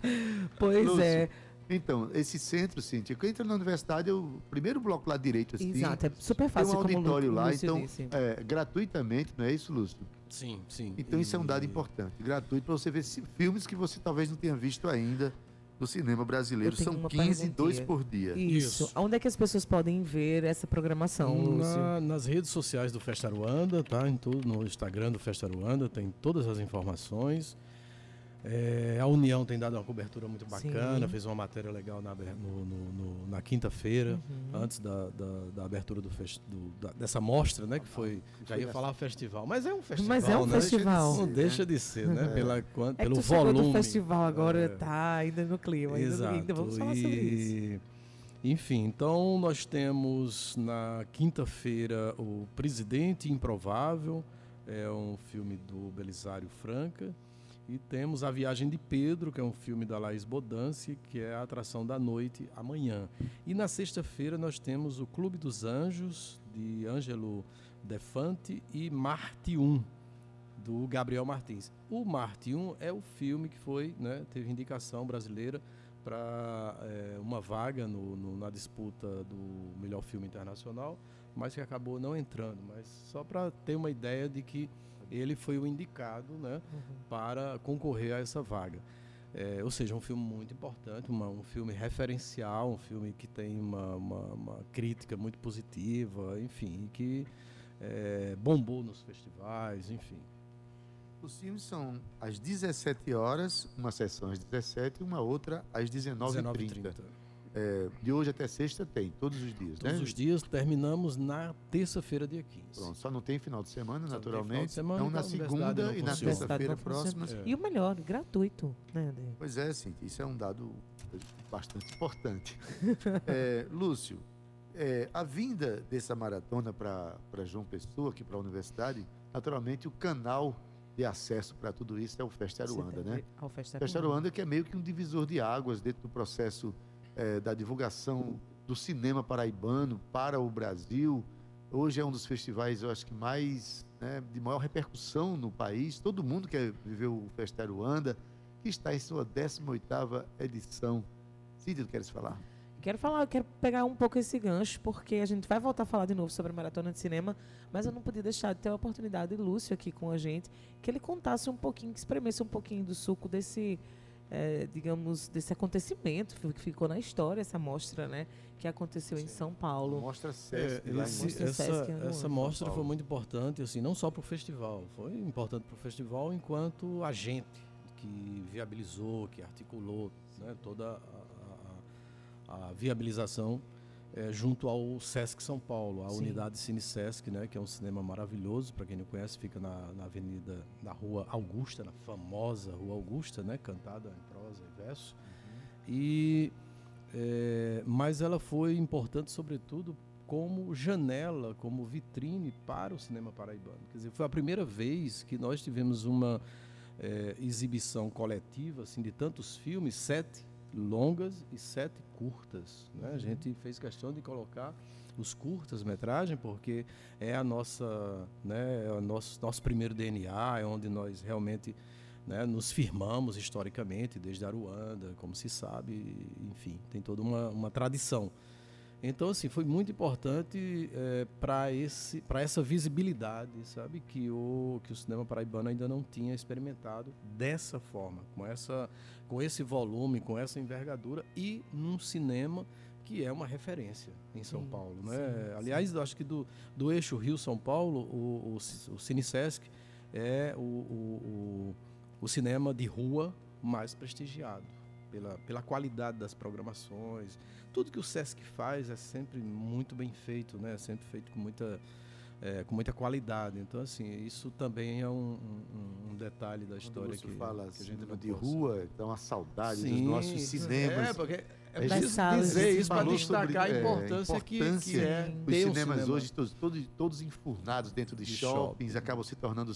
[laughs] Pois Lúcio, é. Então, esse centro, Cíntia, que entra na universidade, é o primeiro bloco lá direito, assim. Exato, é super Tem fácil um como o auditório lá, Lúcio então, disse. é, gratuitamente, não é isso, Lúcio? Sim, sim. Então isso é um dado E- importante, gratuito para você ver filmes que você talvez não tenha visto ainda no cinema brasileiro. São uma 15, dois por dia. Isso. Isso. Onde é que as pessoas podem ver essa programação, Lúcio? Na- nas redes sociais do Festa Ruanda, tá? Em tudo, no Instagram do Festa Ruanda, tem todas as informações. É, a União tem dado uma cobertura muito bacana, Sim. fez uma matéria legal na, no- no- no- na quinta-feira, Uhum. antes da, da- da abertura do fest, do- da- dessa mostra, né? Que foi. Já ia falar festival, mas é um festival. Mas é um né? festival. Não deixa de ser, né? Pela, quan- É que pelo volume. do festival agora, É. tá ainda no clima. Ainda, Exato. ainda vamos falar sobre isso. E, Enfim, então nós temos na quinta-feira o Presidente Improvável, é um filme do Belisário Franca. E temos A Viagem de Pedro, que é um filme da Laís Bodance, que é a atração da noite amanhã. E na sexta-feira nós temos o Clube dos Anjos, de Ângelo Defante, e Marte 1, do Gabriel Martins. O Marte 1 é o filme que foi, né, teve indicação brasileira para uma vaga no- no- na disputa do melhor filme internacional, mas que acabou não entrando. Mas só para ter uma ideia de que ele foi o indicado né, para concorrer a essa vaga. É, ou seja, um filme muito importante, uma- um filme referencial, um filme que tem uma, uma- uma crítica muito positiva, enfim, que é, bombou nos festivais, enfim. Os filmes são às 17 horas, uma sessão às 17 e uma outra às 19h30. É, de hoje até sexta tem, todos os dias, Todos né? os dias terminamos na terça-feira, dia 15. Pronto, só não tem final de semana, Só não tem final de naturalmente. semana, então, na segunda não e na terça-feira não próximas. É. E o melhor, gratuito, né, André? Pois é, sim, isso é um dado bastante importante. [laughs] É, Lúcio, é, a vinda dessa maratona para João Pessoa, aqui para a universidade, naturalmente o canal de acesso para tudo isso é o Festa Aruanda, né? Ao Festa Festa Aruanda que é meio que um divisor de águas dentro do processo eh, da divulgação do cinema paraibano para o Brasil. Hoje é um dos festivais, eu acho que mais né, de maior repercussão no país. Todo mundo quer viver o Festa Aruanda, que está em sua 18ª edição. Cídio, queres falar? Quero falar, quero pegar um pouco esse gancho, porque a gente vai voltar a falar de novo sobre a maratona de cinema, mas eu não podia deixar de ter a oportunidade de Lúcio aqui com a gente, que ele contasse um pouquinho, que espremesse um pouquinho do suco desse, eh, digamos, desse acontecimento que ficou na história, essa mostra, né, que aconteceu em São Paulo. Mostra Sesc É, esse- Mostra essa Sesc, né, essa mostra foi muito importante, assim, não só para o festival, foi importante para o festival enquanto agente que viabilizou, que articulou né, toda a, a- a viabilização é, junto ao Sesc São Paulo, a Sim. unidade Cine Sesc, né, que é um cinema maravilhoso, para quem não conhece, fica na, na avenida, na rua Augusta, na famosa rua Augusta, né, cantada em prosa e verso. E, é, mas ela foi importante, sobretudo, como janela, como vitrine para o cinema paraibano. Quer dizer, foi a primeira vez que nós tivemos uma é, exibição coletiva assim, de tantos filmes, sete longas e sete curtas. Né? A gente fez questão de colocar os curtas-metragem porque é a nossa, né, é o nosso, nosso primeiro DNA, é onde nós realmente né, nos firmamos historicamente, desde Aruanda, como se sabe, enfim, tem toda uma, uma tradição. Então, assim, foi muito importante é, para essa visibilidade, sabe, que o que o cinema paraibano ainda não tinha experimentado dessa forma, com essa com esse volume, com essa envergadura e num cinema que é uma referência em São Sim, Paulo, né? sim, Aliás, eu acho que do, do eixo Rio São Paulo, o, o, o Cinesesc é o, o, o, o cinema de rua mais prestigiado pela, pela qualidade das programações. Tudo que o Sesc faz é sempre muito bem feito, né? É sempre feito com muita, é, com muita qualidade. Então, assim, isso também é um, um- um detalhe da história que, você fala que a gente cinema não de possa- rua, então a saudade dos Sim, nossos cinemas. É, porque é A gente preciso dizer isso para destacar sobre, a é, importância, que- que, importância é Sim. Os ter cinemas cinema. hoje, todos, todos, todos enfurnados dentro de, De shoppings, shopping. acabam se tornando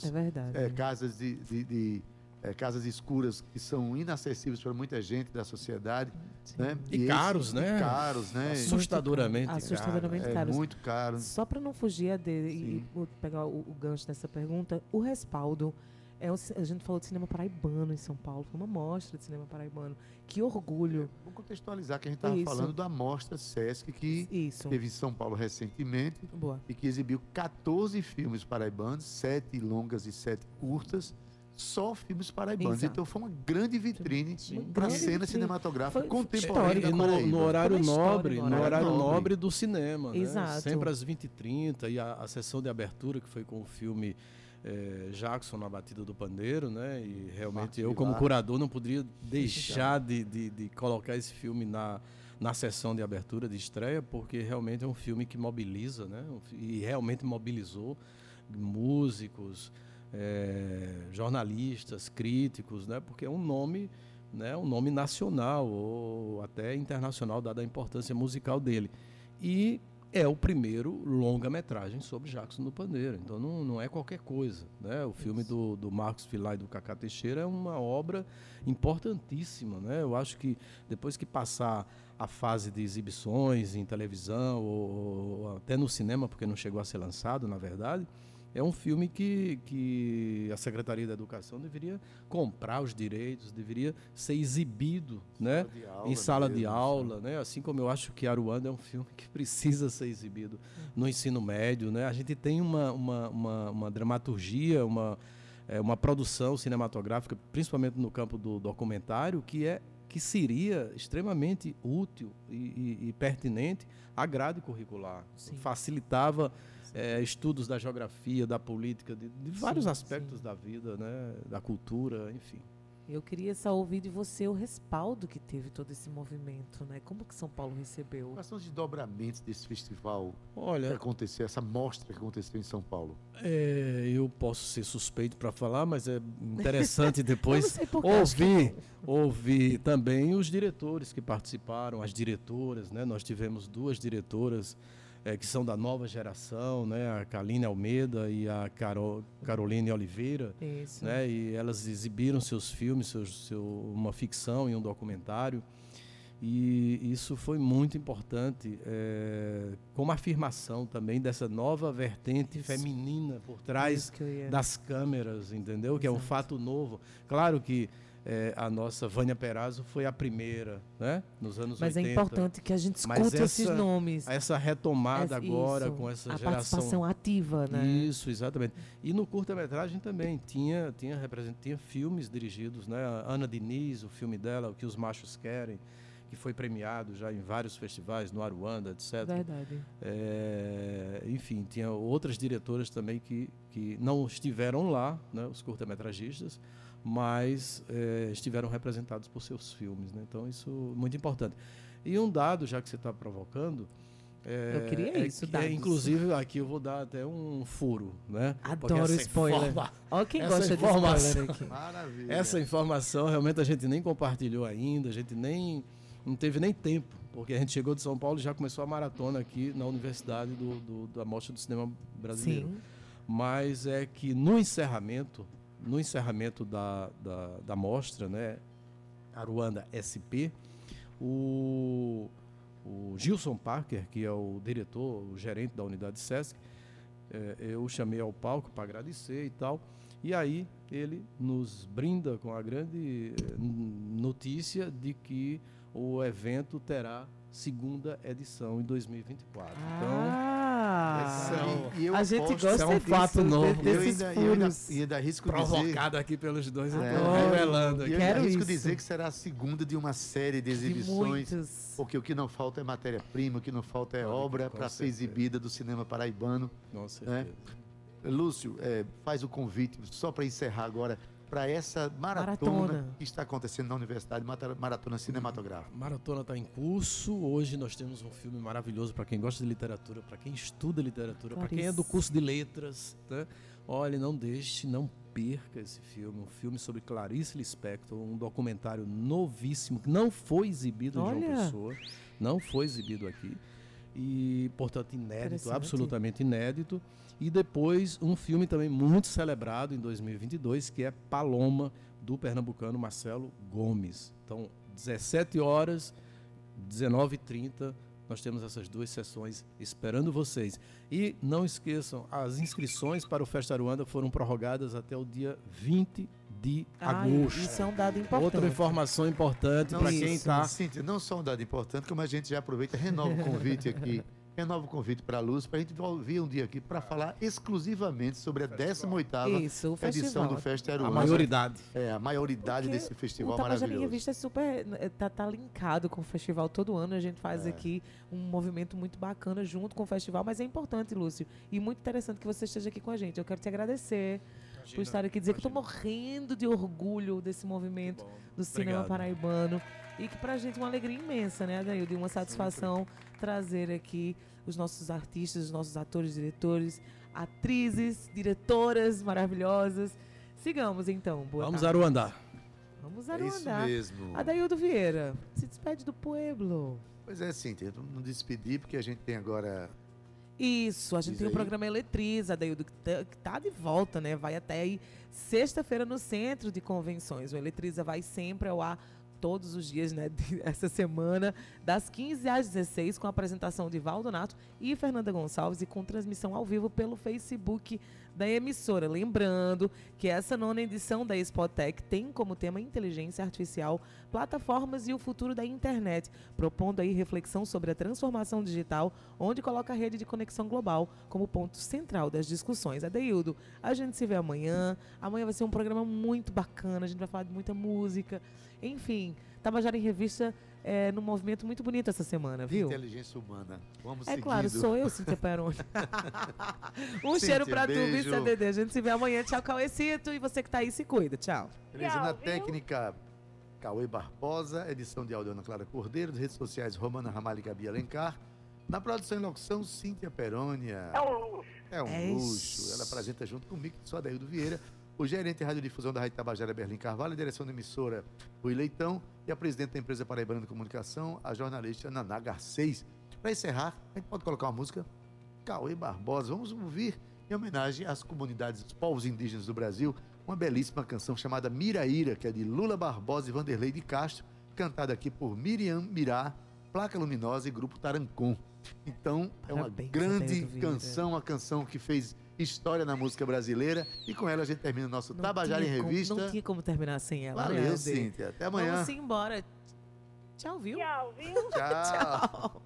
É é, casas de, de- de, é, casas escuras que são inacessíveis para muita gente da sociedade, né? E esse- caros, né? e caros, né? Assustadoramente caro. Assustadoramente É caros. muito caro. Só para não fugir de, e, e pegar o, o gancho dessa pergunta, o respaldo. É a gente falou de cinema paraibano em São Paulo, foi uma mostra de cinema paraibano. Que orgulho. Vamos contextualizar que a gente estava falando da mostra Sesc que Isso. teve em São Paulo recentemente Boa. e que exibiu 14 filmes paraibanos, 7 longas e 7 curtas, só filmes paraibanos. Exato. Então foi uma grande vitrine para a cena vitrine. cinematográfica Foi contemporânea E no, no horário nobre, no no horário nobre. nobre do cinema, né? Exato. Sempre às 20h30 e a, a sessão de abertura que foi com o filme eh, Jackson na batida do pandeiro, né? E realmente Marcos eu como curador não poderia deixar de, de, de colocar esse filme na na sessão de abertura de estreia, porque realmente é um filme que mobiliza, né? E realmente mobilizou músicos, eh, jornalistas, críticos, né? Porque é um nome, né? Um nome nacional ou até internacional, dada a importância musical dele. E é o primeiro longa-metragem sobre Jackson do Pandeiro. Então não, não é qualquer coisa. Né? O filme do, do Marcos Filá e do Cacá Teixeira é uma obra importantíssima. Né? Eu acho que depois que passar a fase de exibições em televisão ou, ou até no cinema, porque não chegou a ser lançado, na verdade, é um filme que, que a Secretaria da Educação deveria comprar os direitos, deveria ser exibido né? de aula em sala de mesmo, aula, né? Assim como eu acho que Aruanda é um filme que [laughs] precisa ser exibido no ensino médio, né? A gente tem uma, uma, uma, uma dramaturgia, uma, é, uma produção cinematográfica, principalmente no campo do documentário, que é que seria extremamente útil e, e- e pertinente à grade curricular. Sim. Facilitava é, estudos da geografia, da política, de, de vários Sim, aspectos sim. da vida, né? da cultura, enfim. Eu queria só ouvir de você o respaldo que teve todo esse movimento, né? Como que São Paulo recebeu? Quais são os desdobramentos desse festival que Olha, aconteceu, essa mostra que aconteceu em São Paulo? É, eu posso ser suspeito para falar, mas é interessante [laughs] depois que é ouvir, ouvir também os diretores que participaram, as diretoras, né? Nós tivemos duas diretoras eh, que são da nova geração, né? A Kaline Almeida e a Caro, Caroline Oliveira, Isso. né? E elas exibiram seus filmes, seus, seu, uma ficção e um documentário. E isso foi muito importante, eh, como afirmação também dessa nova vertente Isso. feminina por trás das câmeras, entendeu? Que é um Exato. fato novo. Claro que eh, a nossa Vânia Perazzo foi a primeira, né? Nos anos Mas 80. é importante que a gente Mas escute esses essa- nomes. Essa retomada Essa- agora isso, com essa a geração. participação ativa, né? Isso, exatamente. E no curta-metragem também tinha, tinha, tinha filmes dirigidos, né? A Ana Diniz, o filme dela, O que os Machos Querem, que foi premiado já em vários festivais, no Aruanda, etc. Verdade. É, enfim, tinha outras diretoras também que, que não estiveram lá, né, os curta-metragistas, mas é, estiveram representados por seus filmes. Né? Então, isso é muito importante. E um dado, já que você está provocando. É, Eu queria é isso. É, inclusive, aqui eu vou dar até um furo, né? Adoro essa spoiler. informa- Ó quem essa gosta de informação- spoiler aqui. [laughs] Maravilha. Essa informação realmente a gente nem compartilhou ainda, a gente nem não teve nem tempo, porque a gente chegou de São Paulo e já começou a maratona aqui na Universidade do, do- da Mostra do Cinema Brasileiro. Sim. Mas é que no encerramento, no encerramento da, da, da mostra, né, Aruanda SP, o, o Gilson Parker, que é o diretor, o gerente da unidade SESC, eh, eu chamei ao palco para agradecer e tal. E aí ele nos brinda com a grande eh, notícia de que o evento terá segunda edição em 2024. Ah, Então, e- e eu a gente gosta Isso é um disso, fato de- novo. eu desses ainda, eu ainda, furos. e ainda arrisco então, dizer. provocado aqui pelos dois, eu É. tô revelando E aqui. eu Quero arrisco isso. dizer que será a segunda de uma série de De exibições. muitos. Porque o que não falta é matéria-prima, o que não falta é Olha, obra para ser exibida do cinema paraibano. Com certeza. Lúcio, é, faz o convite, só para encerrar agora, para essa maratona, Maratona. que está acontecendo na Universidade, Maratona Cinematográfica. Maratona está em curso. Hoje nós temos um filme maravilhoso para quem gosta de literatura, para quem estuda literatura, para quem é do curso de letras. Né? Olha, não deixe, não perca esse filme. Um filme sobre Clarice Lispector, um documentário novíssimo que não foi exibido em João Olha. Pessoa, não foi exibido aqui. E, portanto, inédito, absolutamente inédito. E depois um filme também muito celebrado em 2022, que é Paloma, do pernambucano Marcelo Gomes. Então, 17 horas, 19h30, nós temos essas duas sessões esperando vocês. E não esqueçam, as inscrições para o Festa Aruanda foram prorrogadas até o dia 20 de Ai, agosto. isso é um dado importante. Outra informação importante para quem tá está. Cíntia, não só um dado importante, como a gente já aproveita, renova o convite aqui. Renova o convite para a Luz, para a gente vir um dia aqui para falar exclusivamente sobre a 18ª Isso, o edição festival. do Festa A Aruanda. maioridade. É, a maioridade Porque desse festival o maravilhoso. Revista é super. eh, Tá, tá linkado com o festival todo ano. A gente faz É. aqui um movimento muito bacana junto com o festival, mas é importante, Lúcio. E muito interessante que você esteja aqui com a gente. Eu quero te agradecer por estar aqui dizer que eu tô morrendo de orgulho desse movimento do cinema Obrigado. paraibano. E que pra gente é uma alegria imensa, né, Adaildo? E uma satisfação trazer aqui os nossos artistas, os nossos atores, diretores, atrizes, diretoras maravilhosas. Sigamos então. Boa Vamos tarde. Aruandar. Vamos É isso Aruandá. mesmo. Adaildo Vieira, se despede do pueblo. Pois é, Cíntia, não despedir, porque a gente tem agora Isso, a gente Diz tem o aí. programa Eletriza, Adaildo, que tá, que tá de volta, né? Vai até aí sexta-feira no Centro de Convenções. O Eletriza vai sempre ao ar todos os dias, né? [laughs] Essa semana, das 15 às 16, com a apresentação de Valdo Nato e Fernanda Gonçalves e com transmissão ao vivo pelo Facebook da emissora. Lembrando que essa nona edição da Expotec tem como tema inteligência artificial, plataformas e o futuro da internet, propondo aí reflexão sobre a transformação digital, onde coloca a rede de conexão global como ponto central das discussões. Adeildo, a gente se vê amanhã. Amanhã vai ser um programa muito bacana, a gente vai falar de muita música. Enfim, Tabajara em Revista é num movimento muito bonito essa semana, viu? inteligência humana. Vamos É seguindo. claro, sou eu, Cíntia Peroni. [laughs] um Cíntia, cheiro pra tu, beijo. viu, CDD? A gente se vê amanhã. Tchau, Cauecito. E você que tá aí, se cuida. Tchau. Beleza, na viu? técnica, Cauê Barbosa, edição de áudio Ana Clara Cordeiro, redes sociais Romana Ramalho e Gabi Alencar. Na produção e locução, Cíntia Perônia. É um luxo. É um É luxo. Ela apresenta junto comigo, sou Adaildo Vieira, o gerente de radiodifusão da Rádio Tabajara, Berlim Carvalho, a direção da emissora, Rui Leitão, e a presidente da empresa Paraibana de Comunicação, a jornalista Naná Garcês. Para encerrar, a gente pode colocar uma música? Cauê Barbosa. Vamos ouvir, em homenagem às comunidades, os povos indígenas do Brasil, uma belíssima canção chamada Miraíra, que é de Lula Barbosa e Vanderlei de Castro, cantada aqui por Miriam Mirá, Placa Luminosa e Grupo Tarancon. Então, é uma Parabéns, grande canção, uma canção que fez história na música brasileira. E com ela a gente termina o nosso Tabajara em tinha como- Revista. não tinha como terminar sem ela, né, Valeu, Ade? Cíntia. Até amanhã. Vamos embora. Tchau, viu? Tchau, viu? Tchau. [laughs] de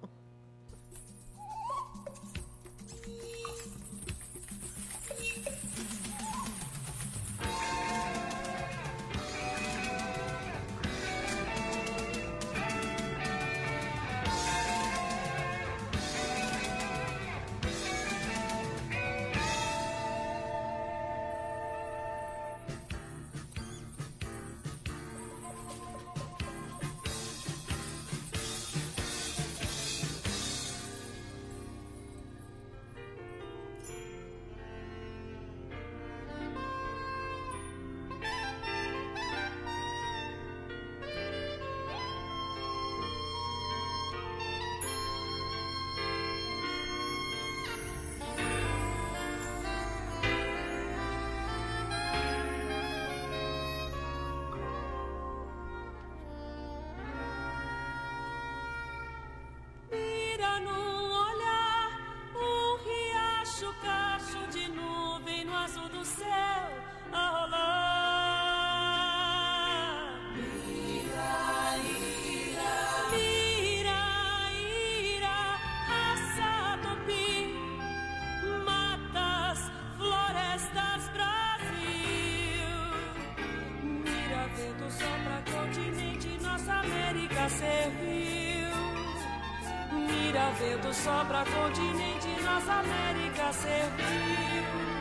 vento sopra continente, nossa América serviu.